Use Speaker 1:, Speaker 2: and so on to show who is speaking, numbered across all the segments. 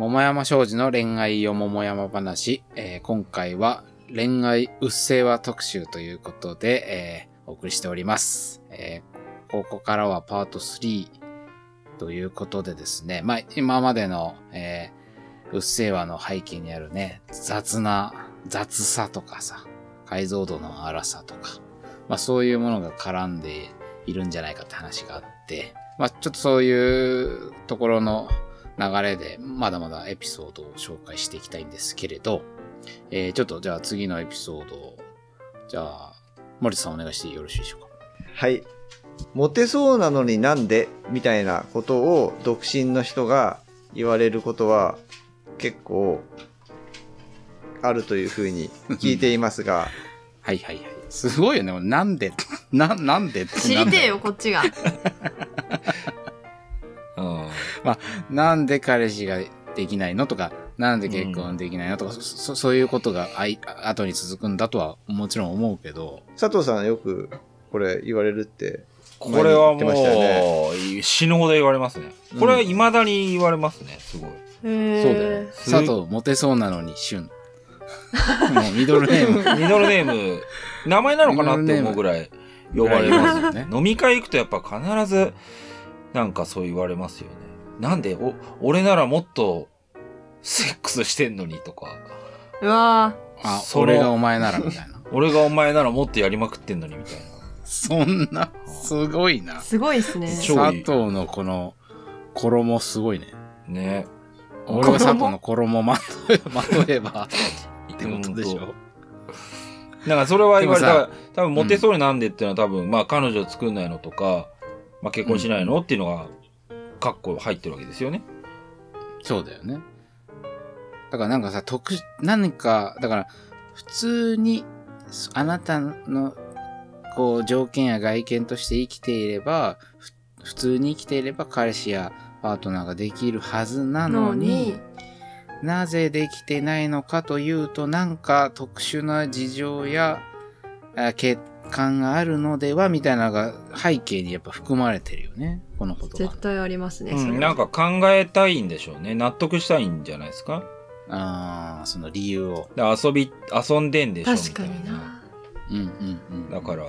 Speaker 1: 桃山商事の恋愛よ桃山話、えー今回は恋愛うっせぇわ特集ということで、えーお送りしております。えーここからはパート3ということでですね、まあ今までの、えーうっせぇわの背景にあるね、雑な、雑さとかさ、解像度の荒さとか、まあそういうものが絡んでいるんじゃないかって話があって、まあちょっとそういうところの流れで、まだまだエピソードを紹介していきたいんですけれど、えーちょっとじゃあ次のエピソードを、じゃあ、森田さんお願いしてよろしいでしょうか。
Speaker 2: はい。モテそうなのになんでみたいなことを独身の人が言われることは結構あるというふうに聞いていますが、
Speaker 1: はいはいはい。すごいよね。なんで、な、なんでって
Speaker 3: 知りてえよ、こっちが。
Speaker 4: うん。
Speaker 1: なんで彼氏ができないのとか、なんで結婚できないのとか、そそういうことがあい後に続くんだとはもちろん思うけど、
Speaker 2: 佐藤さんよくこれ言われるって。
Speaker 4: これは
Speaker 2: 前に言ってましたよ
Speaker 4: もう、死ぬほど言われますね。これは未だに言われますね、すごい。
Speaker 3: へ
Speaker 1: そうだよね。
Speaker 4: す
Speaker 1: 佐藤モテそうなのに旬。もうミドルネーム。
Speaker 4: ミドルネーム、名前なのかなって思うぐらい呼ばれますよ
Speaker 1: ね。
Speaker 4: 飲み会行くとやっぱ必ず、なんかそう言われますよね。なんで、お、俺ならもっと、セックスしてんのにとか、
Speaker 3: うわ
Speaker 1: あ、
Speaker 4: その
Speaker 1: 俺がお前ならみたいな。
Speaker 4: 俺がお前ならもっとやりまくってんのにみたいな。
Speaker 1: そんな、すごいな
Speaker 3: ー、。すごいっすね。
Speaker 4: 超
Speaker 1: 佐藤のこの衣すごいね。
Speaker 4: ね。
Speaker 1: 俺が佐藤の衣まとえ、まとえば、ってことでしょ。
Speaker 4: だからそれは言われた、多分モテそうになんでっていうのは多分、まあ彼女作んないのとか、まあ結婚しないのっていうのが、カッコ入ってるわけですよね。
Speaker 1: そうだよね。だからなんかさ、特、何か、だから、普通に、そあなたの、こう、条件や外見として生きていれば、ふ普通に生きていれば彼氏やパートナーができるはずなの
Speaker 3: の
Speaker 1: に
Speaker 3: に、、
Speaker 1: なぜできてないのかというと、なんか特殊な事情や、あ欠陥があるのでは、みたいなのが背景にやっぱ含まれてるよね。この言葉
Speaker 3: 絶。対ありますね、
Speaker 4: うん、なんか考えたいんでしょうね。納得したいんじゃないですか？
Speaker 1: ああ、その理由を。
Speaker 4: で遊び、遊んでんでしょ
Speaker 3: 確かにな。
Speaker 1: うんうんうん。
Speaker 4: だから、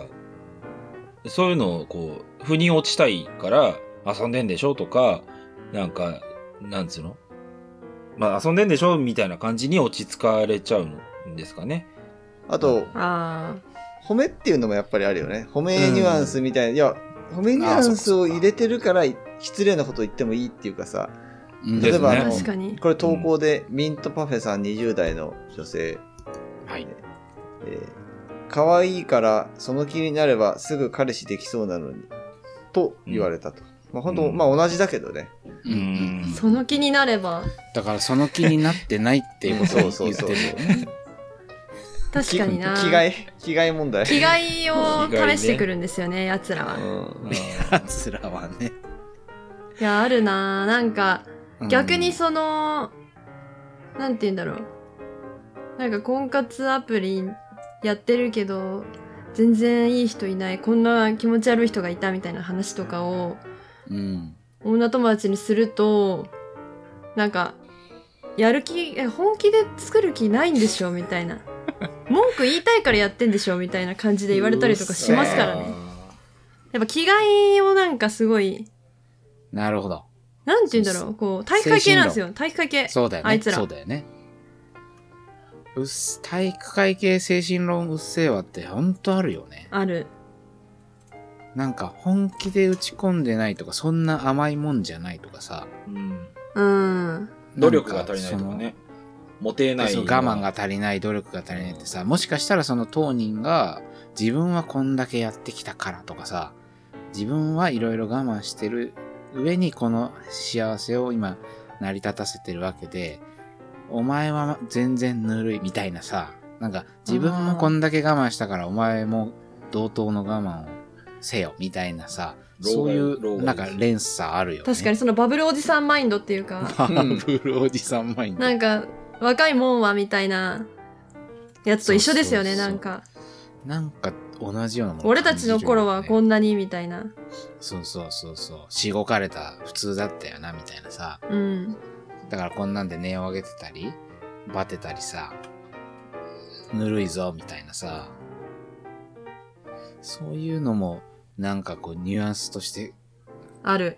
Speaker 4: そういうのをこう、腑に落ちたいから、遊んでんでしょとか、なんか、なんつうの？まあ遊んでんでしょみたいな感じに落ち着かれちゃうんですかね。
Speaker 2: あと、
Speaker 3: あ
Speaker 2: 褒めっていうのもやっぱりあるよね。褒めニュアンスみたいな。いや、褒めニュアンスを入れてるから失礼なこと言ってもいいっていうかさ、例えばあの
Speaker 3: 確かに。
Speaker 2: これ投稿で、ミントパフェさん20代の女性、
Speaker 1: はい。
Speaker 2: えー可愛いからその気になればすぐ彼氏できそうなのに、と言われたと。まあ本当、
Speaker 4: うん
Speaker 2: まあ同じだけどね。
Speaker 3: その気になれば、
Speaker 1: だからその気になってないっていうことを言ってるよね。
Speaker 3: 確かにな。
Speaker 2: き着替え、着替え問題。
Speaker 3: 着替えを試してくるんですよね、奴らは。
Speaker 2: うん
Speaker 1: 奴らはね。
Speaker 3: いや、あるななんか、
Speaker 1: うん
Speaker 3: 逆にその、なんて言うんだろう。なんか婚活アプリやってるけど、全然いい人いない、こんな気持ち悪い人がいたみたいな話とかを、
Speaker 1: うん。
Speaker 3: 女友達にすると、なんか、やる気、え本気で作る気ないんでしょみたいな。文句言いたいからやってんでしょみたいな感じで言われたりとかしますからね。やっぱ着替えをなんかすごい、
Speaker 1: なるほど。
Speaker 3: なんて言うんだろう、こう、体育会系なんですよ。体育会系。
Speaker 1: そうだよね。
Speaker 3: あいつら
Speaker 1: そうだよね。うっす体育会系精神論うっせぇわってほんとあるよね。
Speaker 3: ある。
Speaker 1: なんか本気で打ち込んでないとか、そんな甘いもんじゃないとかさ。
Speaker 4: うん
Speaker 3: うん。
Speaker 4: 努力が足りないとかね。モテない
Speaker 1: 我慢が足りない、努力が足りないってさ、もしかしたらその当人が自分はこんだけやってきたからとかさ、自分はいろいろ我慢してる上にこの幸せを今成り立たせてるわけで、お前は全然ぬるいみたいなさ、なんか自分もこんだけ我慢したからお前も同等の我慢をせよみたいなさ、そういうなんか連鎖あるよね。
Speaker 3: 確かにそのバブルおじさんマインドっていうか、
Speaker 1: バブルおじさんマインド。
Speaker 3: なんか、若いもんはみたいなやつと一緒ですよね、
Speaker 1: そうそうそう
Speaker 3: なんか。
Speaker 1: なんか同じようなもの
Speaker 3: 俺たちの頃はこ
Speaker 1: ん
Speaker 3: んなにみたいな。
Speaker 1: そうそうそうそう。しごかれた普通だったよな、みたいなさ。
Speaker 3: うん。
Speaker 1: だからこんなんで値を上げてたり、バテたりさ、ぬるいぞ、みたいなさ、そういうのも、なんかこう、ニュアンスとして
Speaker 3: ある。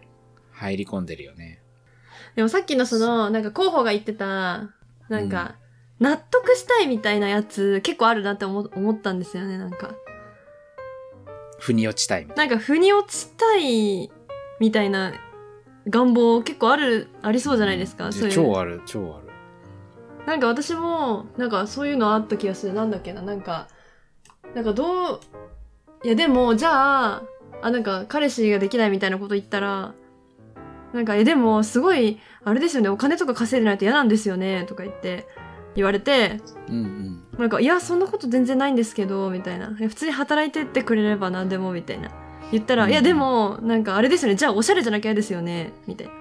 Speaker 1: 入り込んでるよね。
Speaker 3: でもさっきのその、なんか候補が言ってた、なんか、納得したいみたいなやつ、結構あるなって思思ったんですよね、なんか。
Speaker 1: 腑に落ちたい
Speaker 3: なんか、腑に落ちたいみたいな願望結構ある、ありそうじゃないですか、
Speaker 1: な。
Speaker 3: そういう。
Speaker 1: 超ある、超ある。
Speaker 3: なんか私も、なんかそういうのあった気がする。なんだっけな、なんか、なんかどう、いやでも、じゃあ、あ、なんか彼氏ができないみたいなこと言ったら、なんか、え、でも、すごい、あれですよね、お金とか稼いでないと嫌なんですよね、とか言って、言われて、
Speaker 1: うんうん。
Speaker 3: なんか、いや、そんなこと全然ないんですけど、みたいな。普通に働いてってくれれば何でも、みたいな。言ったら、
Speaker 1: うん
Speaker 3: いや、でも、なんかあれですよね、じゃあおしゃれじゃなきゃ嫌ですよね、みたいな。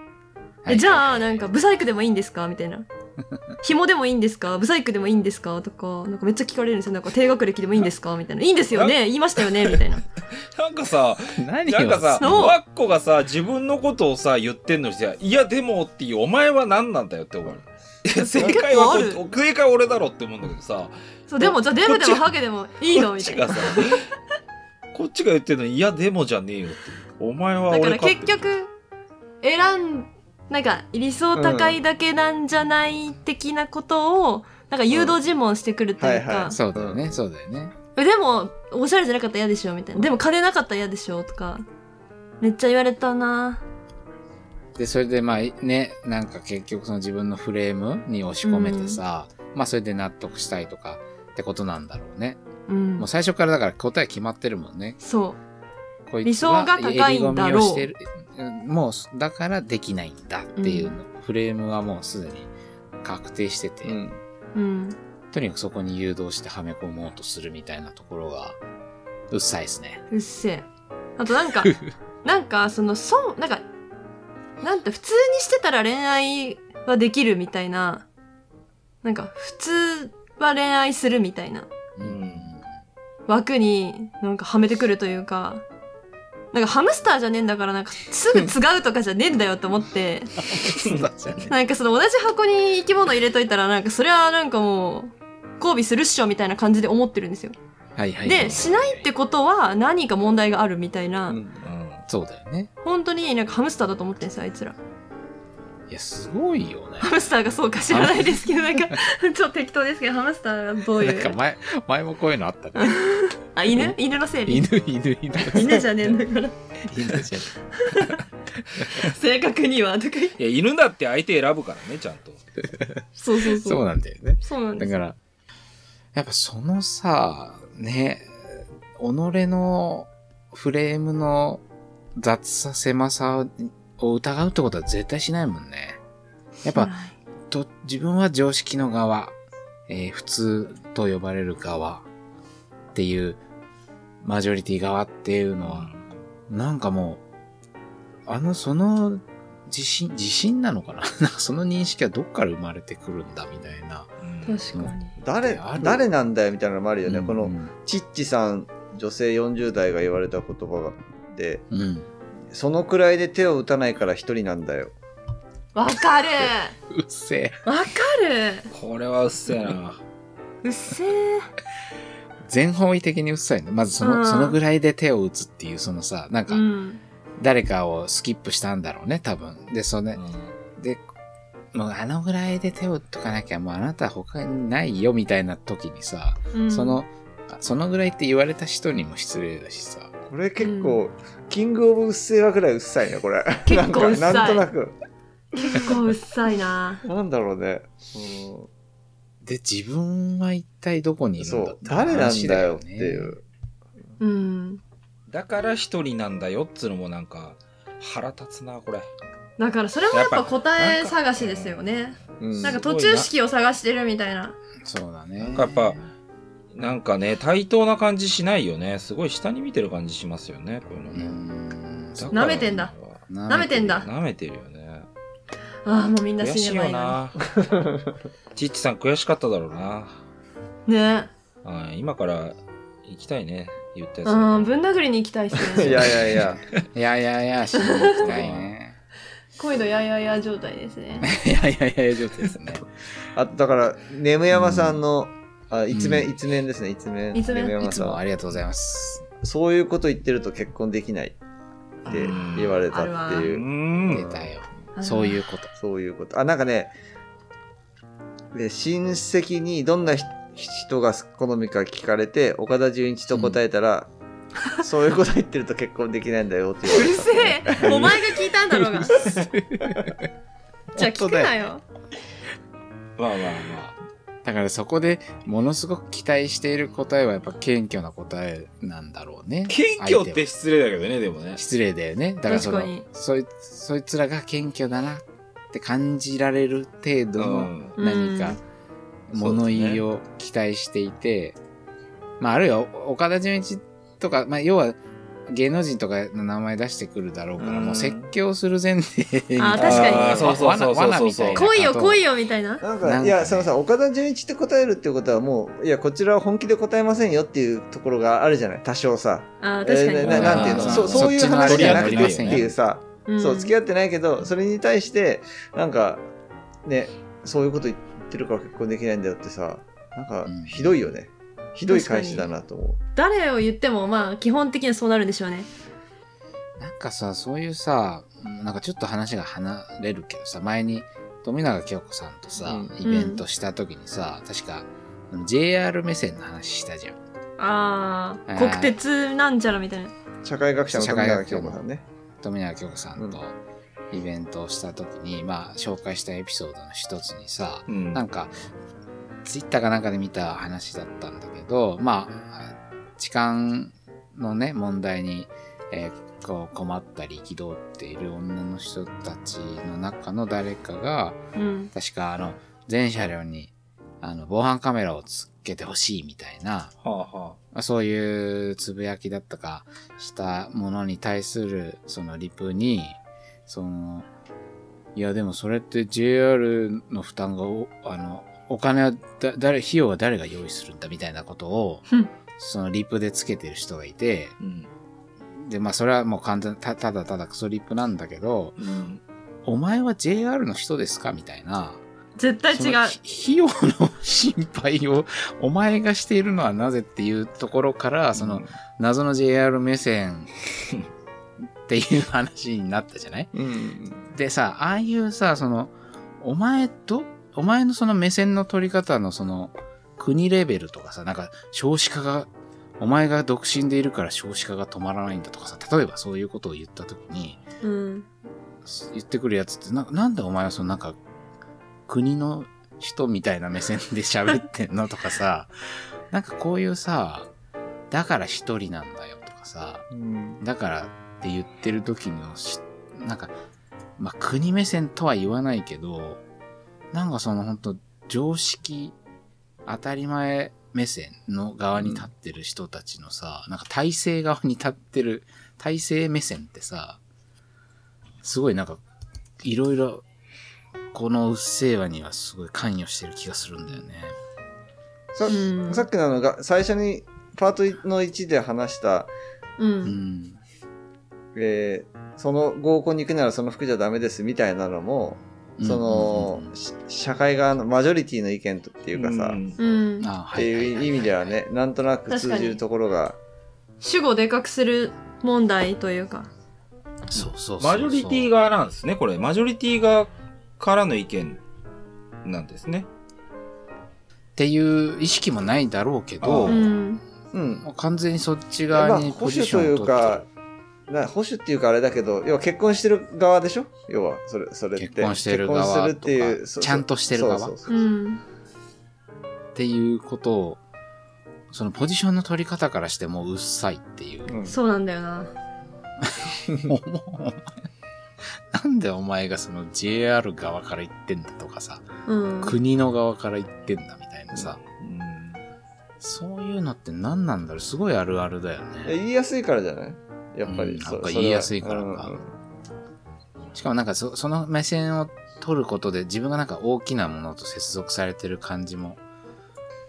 Speaker 1: はい
Speaker 3: えじゃあ、なんか、ブサイクでもいいんですか？みたいな。紐でもいいんですか？ブサイクでもいいんですか？とか、なんかめっちゃ聞かれるんですよ。なんか低学歴でもいいんですか？みたいな。いいんですよね？言いましたよね？みたいな。
Speaker 4: なんかさ、
Speaker 1: 何
Speaker 4: なんかさ、ワッコがさ、自分のことをさ、言ってんのにさ、いや、でもっていう、お前は何なんだよって思う。いや正解は正解は俺だろって思うんだけどさ、
Speaker 3: そう、でも、じゃあデブでもハゲでもいいの？みたいな。
Speaker 4: こっちがさ、こっちが言ってるのに、いや、でもじゃねえよって。お前は
Speaker 3: だから結局、選ん、なんか理想高いだけなんじゃない的なことを、なんか誘導尋問してくるというか
Speaker 1: そうだよね、そうだよね。
Speaker 3: えでも、おしゃれじゃなかったら嫌でしょみたいな。でも金なかったら嫌でしょとか、めっちゃ言われたな
Speaker 1: で、それでまあね、なんか結局その自分のフレームに押し込めてさ、まあそれで納得したいとかってことなんだろうね。
Speaker 3: うん
Speaker 1: もう。最初からだから答え決まってるもんね。
Speaker 3: そ
Speaker 1: こい
Speaker 3: 理想が高いんだろう
Speaker 1: もう、だからできないんだっていうの、フレームはもうすでに確定してて、
Speaker 2: うん。
Speaker 3: う。うん。
Speaker 1: とにかくそこに誘導してはめ込もうとするみたいなところが、うっさいですね。
Speaker 3: うっせえ。あとなんか、なんか、その、損、なんか、なんて、普通にしてたら恋愛はできるみたいな、なんか、普通は恋愛するみたいな
Speaker 1: うん。
Speaker 3: 枠になんかはめてくるというか、なんかハムスターじゃねえんだからなんかすぐ違うとかじゃねえんだよって思って。なんかその同じ箱に生き物入れといたらなんかそれはなんかもう、交尾するっしょみたいな感じで思ってるんですよ。
Speaker 1: はいはいはい。
Speaker 3: で、しないってことは何か問題があるみたいな、
Speaker 2: うん
Speaker 4: うん
Speaker 1: そうだよね。
Speaker 3: 本当になんかハムスターだと思ってんですよ、あいつら。
Speaker 1: いや、すごいよね。
Speaker 3: ハムスターがそうか知らないですけど、なんか、ちょっと適当ですけど、ハムスターがどういう？
Speaker 1: なんか前、前もこういうのあったね。
Speaker 3: あ、犬？犬のせいに？
Speaker 1: 犬、犬、犬。
Speaker 3: 犬じゃねえんだから。
Speaker 1: 犬じゃ
Speaker 3: 正確には、とか。
Speaker 4: いや、犬だって相手選ぶからね、ちゃんと。
Speaker 3: そうそうそう。
Speaker 1: そうなんだよね。
Speaker 3: そうなん。
Speaker 1: だから、やっぱそのさ、ね、己のフレームの雑さ、狭さを疑うってことは絶対しないもんね。やっぱ、と自分は常識の側、えー普通と呼ばれる側っていう、マジョリティ側っていうのは、なんかもう、あの、その自信、自信なのかな？なんかその認識はどっから生まれてくるんだみたいな。
Speaker 4: うん
Speaker 3: 確かに。
Speaker 2: 誰誰なんだよみたいなのもあるよね。
Speaker 1: うん
Speaker 2: この、チッチさん、女性40代が言われた言葉で、
Speaker 1: うん。
Speaker 2: そのくらいで手を打たないから一人なんだよ。
Speaker 3: わかる
Speaker 1: うっせえ。
Speaker 3: わかる
Speaker 4: これはうっせえな。
Speaker 3: うっせー。
Speaker 1: 全方位的にうっさいね。まずその、
Speaker 3: うん
Speaker 1: そのぐらいで手を打つっていう、そのさ、なんか
Speaker 3: う、ん。
Speaker 1: 誰かをスキップしたんだろうね、多分。で、それ、で、もうあのぐらいで手を打っとかなきゃ、もうあなた他にないよ、みたいな時にさ、
Speaker 3: うん
Speaker 1: その、あそのぐらいって言われた人にも失礼だしさ。
Speaker 2: これ結構、キングオブうっせぇわぐらいうっさいね、これ。
Speaker 3: 結構うっさい
Speaker 2: なんかなんとなく。
Speaker 3: 結構うっさいな。
Speaker 2: なんだろうね。
Speaker 1: で、自分は一体どこにいるんだ
Speaker 2: そう、誰なんだよってい。
Speaker 1: 話
Speaker 2: う。
Speaker 3: うん。
Speaker 4: だから一人なんだよっつうのもなんか、腹立つな、これ。
Speaker 3: だからそれもやっぱ答え探しですよね。
Speaker 2: うん
Speaker 3: なんか途中式を探してるみたいな。
Speaker 1: そうだね。
Speaker 4: なんかやっぱ、なんかね、対等な感じしないよね。すごい下に見てる感じしますよね、こういうの
Speaker 1: う
Speaker 4: ね。
Speaker 3: 舐めてんだ。
Speaker 1: 舐
Speaker 3: 舐めてんだ。
Speaker 4: 舐めてるよね。
Speaker 3: ああ、もうみんな死ねばいい
Speaker 4: な。ちっちさん悔しかっただろうな。
Speaker 3: に。ね
Speaker 4: はい今から行きたいね、言ったやつ。
Speaker 3: うん、ぶん殴りに行きたいっすね。
Speaker 2: いやいやいや。
Speaker 1: いやいやいや、しに行きたいね。
Speaker 3: 恋のややや状態ですね。
Speaker 1: い やいやいや、上手ですね。
Speaker 2: あだから、ネムヤマさんの、あ一面、
Speaker 1: うん
Speaker 2: 一面ですね、一面。
Speaker 3: 一面？
Speaker 2: ネムヤ
Speaker 1: いつもあ
Speaker 2: マさ
Speaker 1: りがとうございます。
Speaker 2: ん。そういうこと言ってると結婚できないって言われたっていうう、
Speaker 4: ん
Speaker 1: 出たよ。そういうこと。
Speaker 2: そういうこと。あ、なんかね、で親戚にどんなひ人が好みか聞かれて、岡田准一と答えたら、そういうこと言ってると結婚できないんだよって言われ
Speaker 3: うる
Speaker 2: た。
Speaker 3: せえお前が聞いたんだろうが。じゃあ聞くなよ。
Speaker 4: まあまあま
Speaker 1: だからそこでものすごく期待している答えはやっぱ謙虚な答えなんだろうね
Speaker 4: あ。。謙虚って失礼だけどね、でもね。
Speaker 1: 失礼だよね。だからそのそいそいつらが謙虚だなって感じられる程度の
Speaker 4: うん
Speaker 1: 何か
Speaker 4: うん
Speaker 1: 物言いを期待していて、まああるいは岡田准一とか、まあ要は芸能人とかの名前出してくるだろうから、
Speaker 2: うん
Speaker 1: もう説教する前提に。
Speaker 3: あー確かに
Speaker 4: あーそうそうそうそう
Speaker 1: 罠罠みたいな
Speaker 3: 来いよ来い
Speaker 1: よ。
Speaker 3: よみたいな。
Speaker 2: なんか、
Speaker 1: なんかね
Speaker 2: いや、そのさ、岡田准一って答えるってことはもう、いや、こちらは本気で答えませんよっていうところがあるじゃない、多少さ。
Speaker 3: あー確かに。
Speaker 2: えーななんていうのそうそういう話じゃなくてっていうさ、そう、付き合ってないけど、それに対して、なんか、ね、そういうこと言ってるから結婚できないんだよってさ、なんか
Speaker 1: うん、
Speaker 2: ひどいよね。ひどい返しだなと思
Speaker 3: 誰を言ってもまあ基本的にはそうなるんでしょうね。
Speaker 1: なんかさ、そういうさ、なんかちょっと話が離れるけどさ、前に富永京子さんとさ、
Speaker 2: うん
Speaker 1: イベントした時にさ、確か JR 目線の話したじゃん。
Speaker 3: ああ、国鉄なんちゃらみたいな。
Speaker 2: う。社会学者の
Speaker 1: 社
Speaker 2: 富永
Speaker 1: 会学者の
Speaker 2: 京子さんね。
Speaker 1: 富永京子さんとイベントをした時に、まあ紹介したエピソードの一つにさ、
Speaker 4: うん
Speaker 1: なんか、ツイッターかなんかで見た話だったんだけど、まあ、痴漢のね、問題に、えーこう困ったり憤っている女の人たちの中の誰かが、
Speaker 3: うん。
Speaker 1: 確かあの、全車両に、あの、防犯カメラをつけてほしいみたいな、
Speaker 4: はあは
Speaker 1: まあそういうつぶやきだったかしたものに対するそのリプに、その、いやでもそれって JR の負担がお、あの、お金はだ、誰、費用は誰が用意するんだみたいなことを
Speaker 3: ふん、
Speaker 1: そのリプでつけてる人がいて、
Speaker 4: うん。
Speaker 1: で、まあそれはもう完全、たただただクソリップなんだけど、
Speaker 4: うん。
Speaker 1: お前は JR の人ですかみたいな。
Speaker 3: 絶対違う。
Speaker 1: 費用の心配をお前がしているのはなぜっていうところから、その、謎の JR 目線っていう話になったじゃない？
Speaker 2: うん。
Speaker 1: でさ、ああいうさ、その、お前と、お前のその目線の取り方のその、国レベルとかさ、なんか少子化が、お前が独身でいるから少子化が止まらないんだとかさ、例えばそういうことを言ったときに、
Speaker 3: うん。
Speaker 1: 言ってくるやつってな、なんでお前はそのなんか、国の人みたいな目線で喋ってんのとかさ、なんかこういうさ、だから一人なんだよとかさ、
Speaker 2: うん。
Speaker 1: だからって言ってる時のし、なんか、まあ、国目線とは言わないけど、なんかその本当常識、当たり前目線の側に立ってる人たちのさ、なんか体制側に立ってる、体制目線ってさ、すごいなんか、いろいろ、このうっせぇわにはすごい関与してる気がするんだよね。
Speaker 2: さ
Speaker 3: うん
Speaker 2: さっきのあのが、最初にパートの1で話した、
Speaker 3: う。
Speaker 1: うんん。
Speaker 2: えーその合コンに行くならその服じゃダメですみたいなのも、その、
Speaker 1: うんうんうん
Speaker 2: し社会側のマジョリティの意見とっていうかさ、
Speaker 4: ん
Speaker 3: うん。
Speaker 1: あ
Speaker 2: っていう意味ではね、なんとなく通じるところが、
Speaker 3: 主語でかくする問題というか。
Speaker 1: そうそう。
Speaker 4: マジョリティ側なんですね、これ。マジョリティ側からの意見なんですね。
Speaker 1: っていう意識もないだろうけど、
Speaker 4: う
Speaker 3: うん。
Speaker 1: 完全にそっち
Speaker 2: まあ、
Speaker 1: 側に
Speaker 2: 保
Speaker 1: ポジ
Speaker 2: 守という
Speaker 1: ションを取って
Speaker 2: か、な保守っていうかあれだけど、要は結婚してる側でしょ？要は、それ、それって。
Speaker 1: 結婚してる側
Speaker 2: 結婚するっていう、そ
Speaker 1: とかちゃんとしてる側？
Speaker 2: そうそうそう
Speaker 3: うん。
Speaker 1: っていうことを、そのポジションの取り方からしてもううっさいっていう。
Speaker 2: うん
Speaker 3: そうなんだよな。
Speaker 1: なんでお前がその JR 側から言ってんだとかさ、
Speaker 3: うん。
Speaker 1: 国の側から言ってんだみたいなさ、
Speaker 4: うん
Speaker 1: そういうのって何なんだろう？すごいあるあるだよね。
Speaker 2: え言いやすいからじゃない？やっぱり。
Speaker 1: うん。
Speaker 2: そ
Speaker 1: やっぱ言いやすいからか。しかもなんかそその目線を取ることで自分がなんか大きなものと接続されてる感じも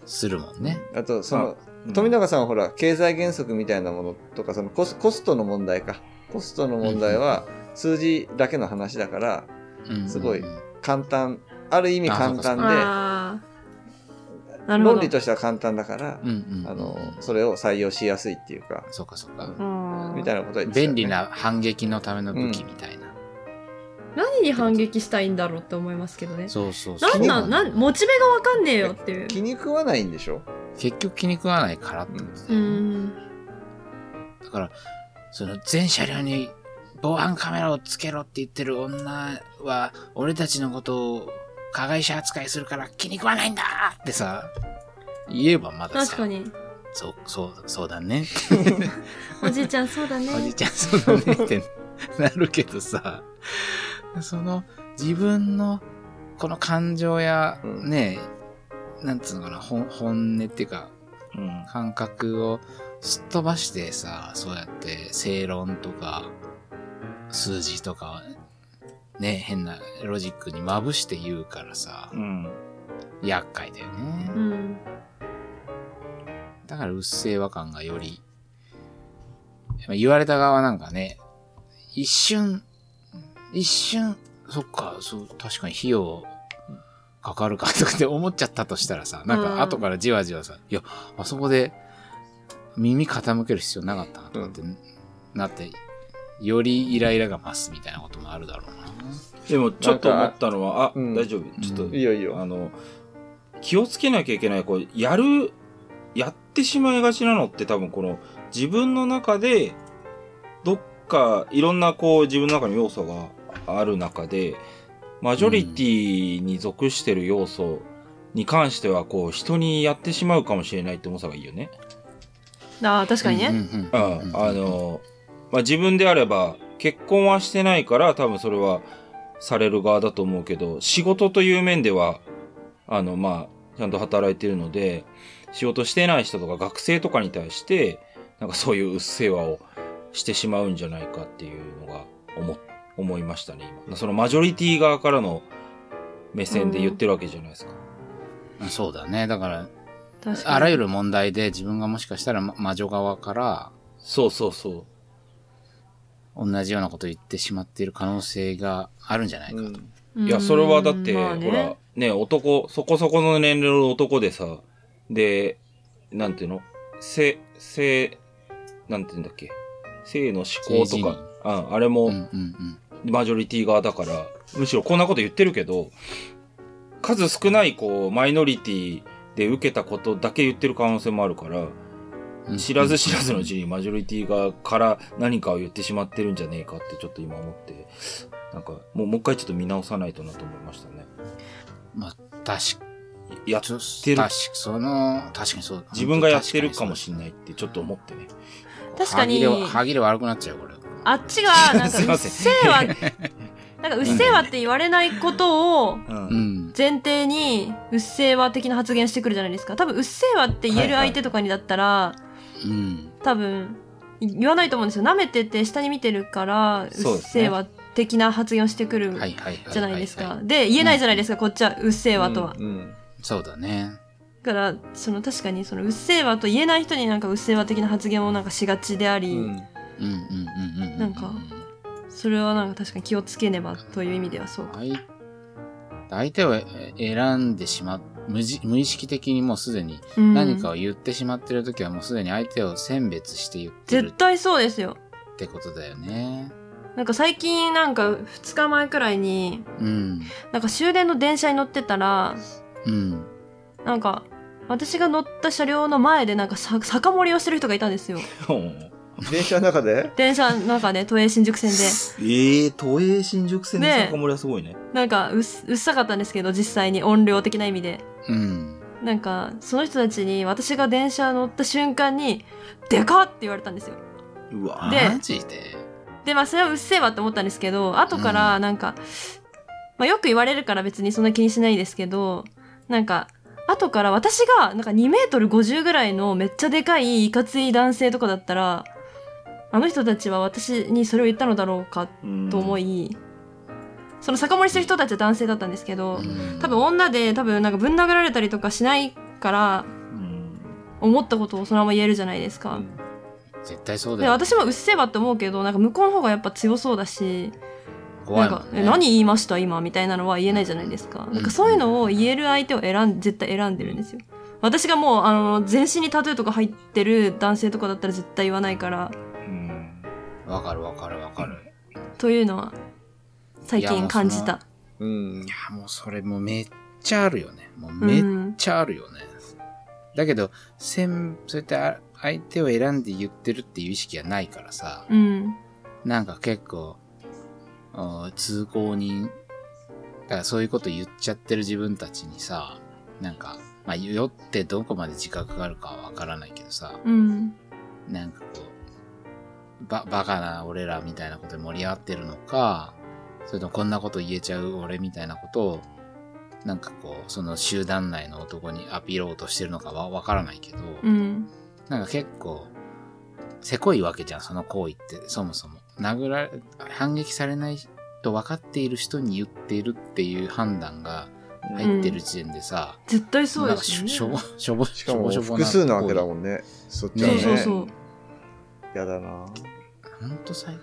Speaker 1: するもんね。
Speaker 2: あと、その、
Speaker 4: うん。
Speaker 2: 富永さんはほら、経済原則みたいなものとか、そのコスコストの問題か。コストの問題は、数字だけの話だから、
Speaker 1: うん
Speaker 2: すごい
Speaker 1: うん
Speaker 2: 簡単、ある意味簡単で、論理としては簡単だから、
Speaker 1: うんうんうん。
Speaker 2: あの、それを採用しやすいっていうか、
Speaker 1: そうかそうか。
Speaker 3: うん
Speaker 2: みたいなことね。
Speaker 1: 便利。な反撃のための武器みたいな。
Speaker 3: 何に反撃したいんだろうって思いますけどね。
Speaker 1: そうそうそう。
Speaker 3: なんなん？なん？モチベがわかんねえよっていう。
Speaker 2: 気に食わないんでしょ？
Speaker 1: 結局気に食わないからってこと
Speaker 3: う
Speaker 1: だよ。ね
Speaker 3: ん。
Speaker 1: だから、その全車両に防犯カメラをつけろって言ってる女は、俺たちのことを加害者扱いするから気に食わないんだってさ、言えばまださ、
Speaker 3: 確かに
Speaker 1: そう、そう、そうだね。
Speaker 3: おじいちゃんそうだね
Speaker 1: おじいちゃんそうだねってなるけどさ、その自分のこの感情や
Speaker 2: うん
Speaker 1: ね、なんつうのかな、本本音っていうか、
Speaker 4: うん。
Speaker 1: 感覚をすっ飛ばしてさ、そうやって正論とか、数字とか、ね、変なロジックにまぶして言うからさ
Speaker 4: う、ん。
Speaker 1: 厄介だよ
Speaker 3: う
Speaker 1: ね。
Speaker 3: ん
Speaker 1: だからうっせぇわ感がより、まあ言われた側なんかね、一瞬、一瞬、そっか、そう、確かに費用かかるかとかって 思っちゃったとしたらさ、なん
Speaker 3: うん
Speaker 1: か後からじわじわさ、いや、あそこで耳傾ける必要なかったなとかってなって、よりイライラが増すみたいなこともあるだろうな。
Speaker 4: でも、ちょっと思ったのは、あ、
Speaker 2: うん
Speaker 4: 大丈夫。ちょっと、
Speaker 1: うん
Speaker 2: いいよいいよ。
Speaker 4: あの、気をつけなきゃいけない、こう、やる、やってしまいがちなのって多分この、自分の中で、どっか、いろんなこう、自分の中の要素がある中で、マジョリティに属してる要素に関しては、こう、人にやってしまうかもしれないって重さがいいよね。
Speaker 3: ああ確かにね、
Speaker 1: うん
Speaker 4: あ、の、まあ、自分であれば、結婚はしてないから、多分それはされる側だと思うけど、仕事という面では、あの、まあ、ちゃんと働いてるので、仕事してない人とか学生とかに対して、なんかそういううっせぇわをしてしまうんじゃないかっていうのが思、思いましたね、今。そのマジョリティ側からの目線で言ってるわけじゃないですか。
Speaker 1: そうだね。だから、あらゆる問題で自分がもしかしたらま魔女側から
Speaker 4: そうそうそう。
Speaker 1: 同じようなことを言ってしまっている可能性があるんじゃないかと。
Speaker 2: うん
Speaker 4: いや、それはだって、
Speaker 3: まあね
Speaker 4: ほら、ね、男、そこそこの年齢の男でさ、で、なんていうの？性、性、なんていうんだっけ？性の思考とか、ああれも
Speaker 1: うんうん
Speaker 4: マジョリティ側だから、むしろこんなこと言ってるけど、数少ない、こう、マイノリティで受けたことだけ言ってる可能性もあるから、
Speaker 1: うん。
Speaker 4: 知らず知らずのうちにマジョリティ側から何かを言ってしまってるんじゃねえかってちょっと今思って、なんか、もう、もう一回ちょっと見直さないとなと思いましたね。
Speaker 1: まあ、確か
Speaker 4: やっ
Speaker 1: ちょ
Speaker 4: てる
Speaker 1: 確かその、確かにそう。
Speaker 4: 自分がやってるかも
Speaker 1: し
Speaker 4: しんないってちょっと思ってね。
Speaker 3: 確かに
Speaker 1: 歯切れ悪くなっちゃう、これ。
Speaker 3: あっちが なんか
Speaker 4: う
Speaker 3: っせぇわなんかうっせぇわって言われないことを。前提にうっせぇわ的な発言してくるじゃないですか多分うっせぇわって言える相手とかにだったら、
Speaker 1: うん。
Speaker 3: 多分言わないと思うんですよ舐めてて下に見てるからうっせぇわ的な発言をしてくる
Speaker 1: はいはいはい。
Speaker 3: じゃないですか、
Speaker 1: は
Speaker 3: で言えないじゃないですか、こっちはうっせぇわとは、
Speaker 2: うんうん
Speaker 1: そうだね。
Speaker 3: だからその確かにそのうっせぇわと言えない人になんかうっせぇわ的な発言をなんかしがちであり、
Speaker 2: うん
Speaker 1: うんうんうんうん。
Speaker 3: なんかそれはなんか確かに気をつけねばという意味ではそうか
Speaker 1: 相相手を選んでしま無じ無意識的にもうすでに
Speaker 3: うん
Speaker 1: 何かを言ってしまってる時はもうすでに相手を選別して言ってる
Speaker 3: 絶対そうですよ
Speaker 1: ってことだよね。
Speaker 3: なんか最近なんか2日前くらいに
Speaker 1: うん。
Speaker 3: なんか終電の電車に乗ってたら
Speaker 1: うん。
Speaker 3: なんか私が乗った車両の前でなんかさ酒盛りをしてる人がいたんですよ
Speaker 2: 電車の中で？
Speaker 3: 電車の中で都営新宿線で
Speaker 4: ええ都営新宿線の
Speaker 3: ねえ
Speaker 4: 酒盛りはすごいね。
Speaker 3: なんかうっうっさかったんですけど実際に音量的な意味で
Speaker 1: うん。
Speaker 3: なんかその人たちに私が電車乗った瞬間に「でかっ!」って言われたんですよ
Speaker 4: うわ
Speaker 3: で
Speaker 1: マジで？
Speaker 3: でまあそれはうっせえわって思ったんですけど後からなんか、まあ、よく言われるから別にそんな気にしないですけどなんか後から私がなんか2メートル50ぐらいのめっちゃでかいいかつい男性とかだったらあの人たちは私にそれを言ったのだろうかと思
Speaker 4: い。
Speaker 3: い、その酒盛りしてる人たちは男性だったんですけど、
Speaker 1: うん
Speaker 3: 多分女で多分なんかぶん殴られたりとかしないから
Speaker 4: うん
Speaker 3: 思ったことをそのまま言えるじゃないですか。
Speaker 1: 絶対そうだ
Speaker 3: で
Speaker 1: よ。
Speaker 3: 私もうっせえわって思うけどなんか向こうの方がやっぱ強そうだし
Speaker 1: 怖いもんね。
Speaker 3: なんかえ何言いました今みたいなのは言えないじゃないですか。なんかそういうのを言える相手を選ん、絶対選んでるんですよ。私がもう、あの、全身にタトゥーとか入ってる男性とかだったら絶対言わないから、
Speaker 4: うん。
Speaker 1: わかるわかるわかる。
Speaker 3: というのは、最近感じた。
Speaker 2: うん
Speaker 1: い。や、もうそれもうめっちゃあるよね。もうめっ
Speaker 3: うん。
Speaker 1: ちゃあるよね。だけど、せん、そうやってあ相手を選んで言ってるっていう意識はないからさ、
Speaker 3: うん。
Speaker 1: なんか結構、通行人、だからそういうこと言っちゃってる自分たちにさ、なんか、まあ、酔ってどこまで自覚があるかはわからないけどさ、
Speaker 3: うん。
Speaker 1: なんかこう、ば、バカな俺らみたいなことで盛り上がってるのか、それともこんなこと言えちゃう俺みたいなことを、なんかこう、その集団内の男にアピろうとしてるのかはわからないけど、
Speaker 3: うん。
Speaker 1: なんか結構、せこいわけじゃん、その行為って、そもそも。殴られ、反撃されないと分かっている人に言っているっていう判断が入ってる時点でさ、
Speaker 3: 絶対そう
Speaker 1: なんか
Speaker 3: ですよね。
Speaker 1: しょぼ、しょぼ、
Speaker 2: しかも
Speaker 1: しょぼしょぼ
Speaker 2: 複数なわけだ
Speaker 1: ん。
Speaker 2: もんね。そっち
Speaker 1: ね
Speaker 2: はね。
Speaker 3: そうそうそう。
Speaker 2: やだな
Speaker 1: ほんと最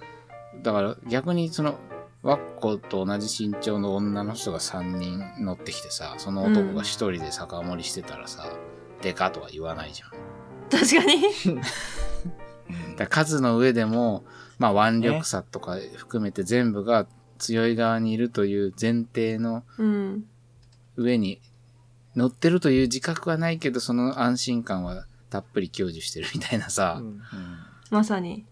Speaker 1: だから逆にその、ワッコと同じ身長の女の人が3人乗ってきてさ、その男が1人で酒盛りしてたらさ、でかとは言わないじゃん。
Speaker 3: 確かに。
Speaker 1: だ数の上でも、まあ腕力差とか含めて全部が強い側にいるという前提の
Speaker 3: うん。
Speaker 1: 上に乗ってるという自覚はないけど、その安心感はたっぷり享受してるみたいなさ、
Speaker 2: うん
Speaker 3: まさに。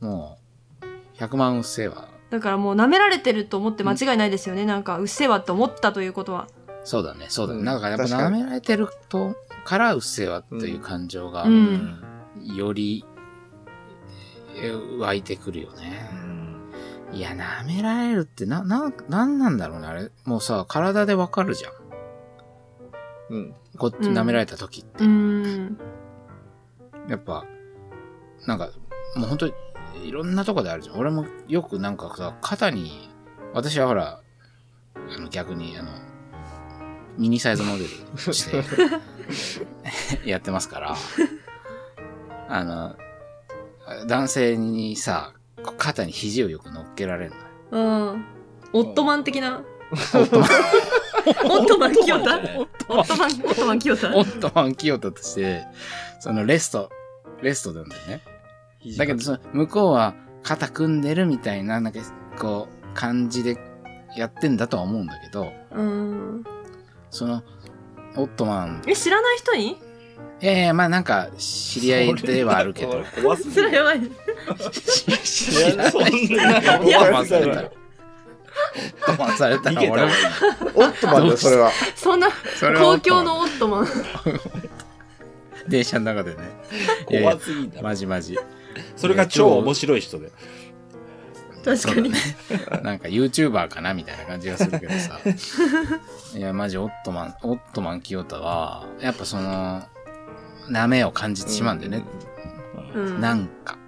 Speaker 1: もう、100万うっせえわ。
Speaker 3: だからもう舐められてると思って間違いないですよね。なんか、うっせえわって思ったということは。
Speaker 1: そうだね、そうだね。
Speaker 2: うん
Speaker 1: なんかやっぱ舐められてると、からうっせえわっていう感情が
Speaker 3: う、ん。
Speaker 1: より、え湧いてくるよね。いや、舐められるってな、な、なんなんだろうね、あれ。もうさ、体でわかるじゃん。
Speaker 2: うん。
Speaker 1: こっち
Speaker 3: うん
Speaker 1: 舐められた時って。
Speaker 3: うん。
Speaker 1: やっぱ、なんか、もう本当に、いろんなとこであるじゃん。俺もよくなんかさ、肩に、私はほら、あの逆に、あの、ミニサイズモデルとして、やってますから、あの、男性にさ、肩に肘をよく乗っけられるのよ。
Speaker 3: うん。オットマン的な？オットマン清田？オットマン、オットマン清田？
Speaker 1: オットマン清田として、そのレスト、レストなんだよね。だけど、その、向こうは肩組んでるみたいな、なんか、こう、感じでやってんだとは思うんだけど、
Speaker 3: うん。
Speaker 1: その、オットマン、
Speaker 3: え、知らない人に？
Speaker 1: いやいや、まあなんか、知り合いではあるけど、
Speaker 4: 怖すぎる。
Speaker 3: それやばい。
Speaker 1: 知らない
Speaker 4: そんな
Speaker 1: オットマンされたら、オットマンされたら、
Speaker 4: 逃げた
Speaker 1: 俺も。
Speaker 2: オットマンだよ、それは。
Speaker 3: そんな公共のオットマン。
Speaker 1: 電車の中でね。いやいや
Speaker 4: 怖すぎんだろ。
Speaker 1: マジマジ。
Speaker 4: それが超面白い人で。
Speaker 3: 確かに。
Speaker 1: なんか YouTuber かなみたいな感じがするけどさ。いや、マジオットマン、オットマン清田は、やっぱその、舐めを感じてしまうんだよね。
Speaker 3: うん。
Speaker 1: なんか。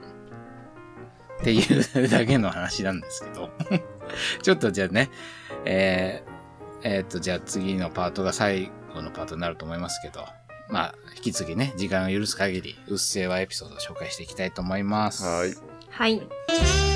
Speaker 1: っていうだけの話なんですけど。ちょっとじゃあね、えー、えーっと、じゃあ次のパートが最後のパートになると思いますけど、まあ、引き続きね、時間を許す限り、うっせぇわエピソードを紹介していきたいと思います。
Speaker 2: はい。
Speaker 3: はい。